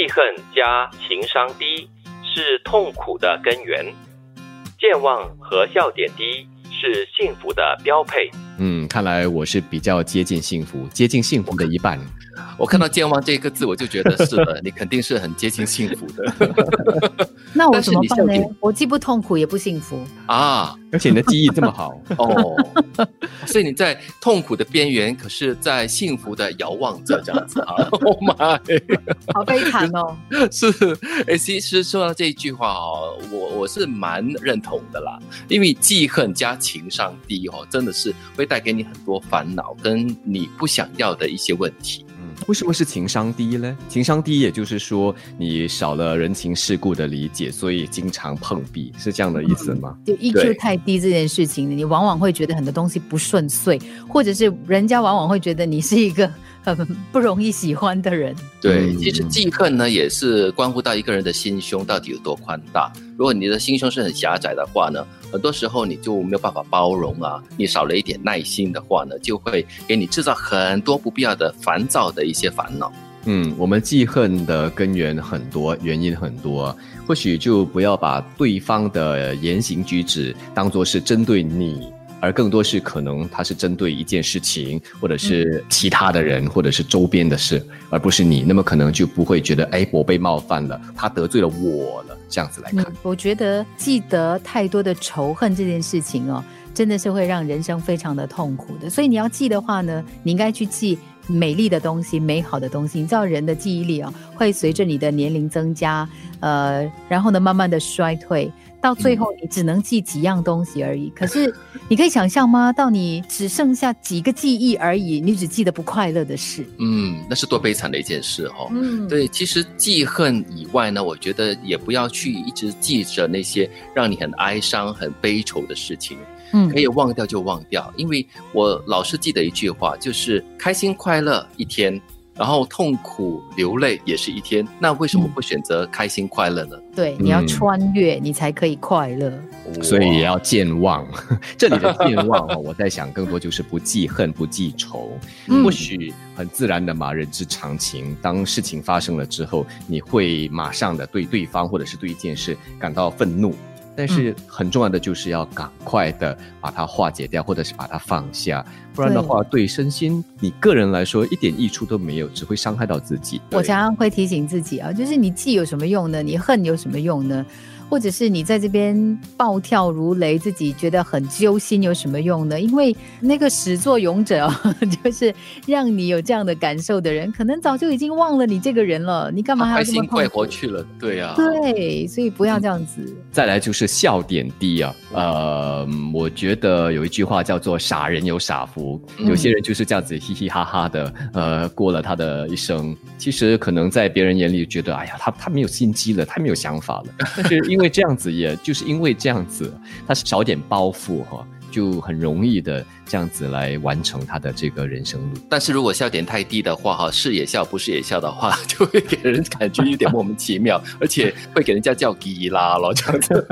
记恨加情商低是痛苦的根源，健忘和笑点低是幸福的标配。嗯，看来我是比较接近幸福，接近幸福的一半。我看到“健忘”这个字，我就觉得是的，你肯定是很接近幸福的。那我怎么办呢？我既不痛苦也不幸福啊！而且你的记忆这么好 哦，所以你在痛苦的边缘，可是在幸福的遥望着这样子啊！Oh my，好悲惨哦！是，哎，其实说到这一句话哦，我我是蛮认同的啦，因为记恨加情商低哦，真的是会带给你很多烦恼，跟你不想要的一些问题。为什么是情商低呢？情商低，也就是说你少了人情世故的理解，所以经常碰壁，是这样的意思吗？就 EQ 太低这件事情，你往往会觉得很多东西不顺遂，或者是人家往往会觉得你是一个很不容易喜欢的人。对，其实记恨呢，也是关乎到一个人的心胸到底有多宽大。如果你的心胸是很狭窄的话呢？很多时候你就没有办法包容啊，你少了一点耐心的话呢，就会给你制造很多不必要的烦躁的一些烦恼。嗯，我们记恨的根源很多，原因很多，或许就不要把对方的言行举止当做是针对你。而更多是可能他是针对一件事情，或者是其他的人，或者是周边的事，而不是你。那么可能就不会觉得，哎，我被冒犯了，他得罪了我了，这样子来看。我觉得记得太多的仇恨这件事情哦，真的是会让人生非常的痛苦的。所以你要记的话呢，你应该去记美丽的东西、美好的东西。你知道人的记忆力啊，会随着你的年龄增加，呃，然后呢，慢慢的衰退。到最后，你只能记几样东西而已。可是，你可以想象吗？到你只剩下几个记忆而已，你只记得不快乐的事。嗯，那是多悲惨的一件事哦。嗯，对。其实记恨以外呢，我觉得也不要去一直记着那些让你很哀伤、很悲愁的事情。嗯，可以忘掉就忘掉。因为我老是记得一句话，就是开心快乐一天。然后痛苦流泪也是一天，那为什么不选择开心快乐呢？对，你要穿越，你才可以快乐。所以也要健忘。这里的健忘哦，我在想，更多就是不记恨、不记仇。或许很自然的嘛，人之常情。当事情发生了之后，你会马上的对对方或者是对一件事感到愤怒。但是很重要的就是要赶快的把它化解掉，或者是把它放下，不然的话，对身心你个人来说一点益处都没有，只会伤害到自己。我常常会提醒自己啊，就是你记有什么用呢？你恨有什么用呢？或者是你在这边暴跳如雷，自己觉得很揪心，有什么用呢？因为那个始作俑者，就是让你有这样的感受的人，可能早就已经忘了你这个人了。你干嘛还要这么快活去了？对呀，对，所以不要这样子。再来就是笑点低啊，呃，我觉得有一句话叫做“傻人有傻福”，有些人就是这样子嘻嘻哈哈的，呃，过了他的一生。其实可能在别人眼里觉得，哎呀，他他没有心机了，他没有想法了，但是因因为这样子，也就是因为这样子，他少点包袱哈，就很容易的。这样子来完成他的这个人生路，但是如果笑点太低的话，哈，是也笑，不是也笑的话，就会给人感觉有点莫名其妙，而且会给人家叫吉拉了这样子。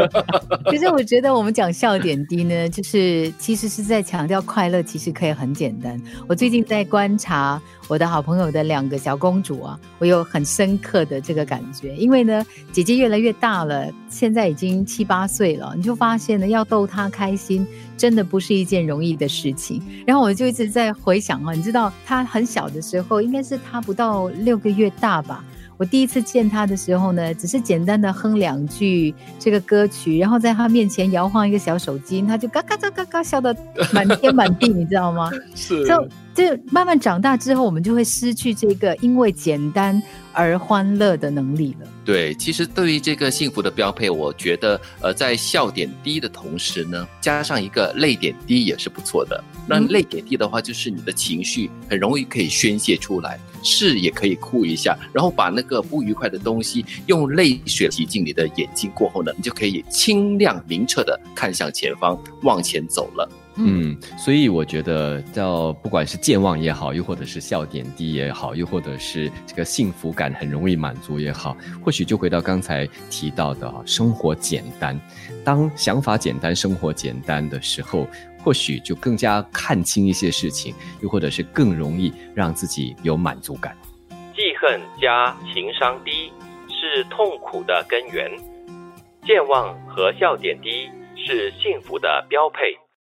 其实我觉得我们讲笑点低呢，就是其实是在强调快乐，其实可以很简单。我最近在观察我的好朋友的两个小公主啊，我有很深刻的这个感觉，因为呢，姐姐越来越大了，现在已经七八岁了，你就发现呢，要逗她开心，真的不是一件容易的事。事情，然后我就一直在回想啊，你知道他很小的时候，应该是他不到六个月大吧。我第一次见他的时候呢，只是简单的哼两句这个歌曲，然后在他面前摇晃一个小手机，他就嘎嘎嘎嘎嘎笑得满天满地，你知道吗？是。就慢慢长大之后，我们就会失去这个因为简单而欢乐的能力了。对，其实对于这个幸福的标配，我觉得呃，在笑点低的同时呢，加上一个泪点低也是不错的。那泪点低的话，就是你的情绪很容易可以宣泄出来，是也可以哭一下，然后把那个不愉快的东西用泪水洗进你的眼睛过后呢，你就可以清亮明澈的看向前方，往前走了。嗯，所以我觉得叫不管是健忘也好，又或者是笑点低也好，又或者是这个幸福感很容易满足也好，或许就回到刚才提到的啊，生活简单。当想法简单、生活简单的时候，或许就更加看清一些事情，又或者是更容易让自己有满足感。记恨加情商低是痛苦的根源，健忘和笑点低是幸福的标配。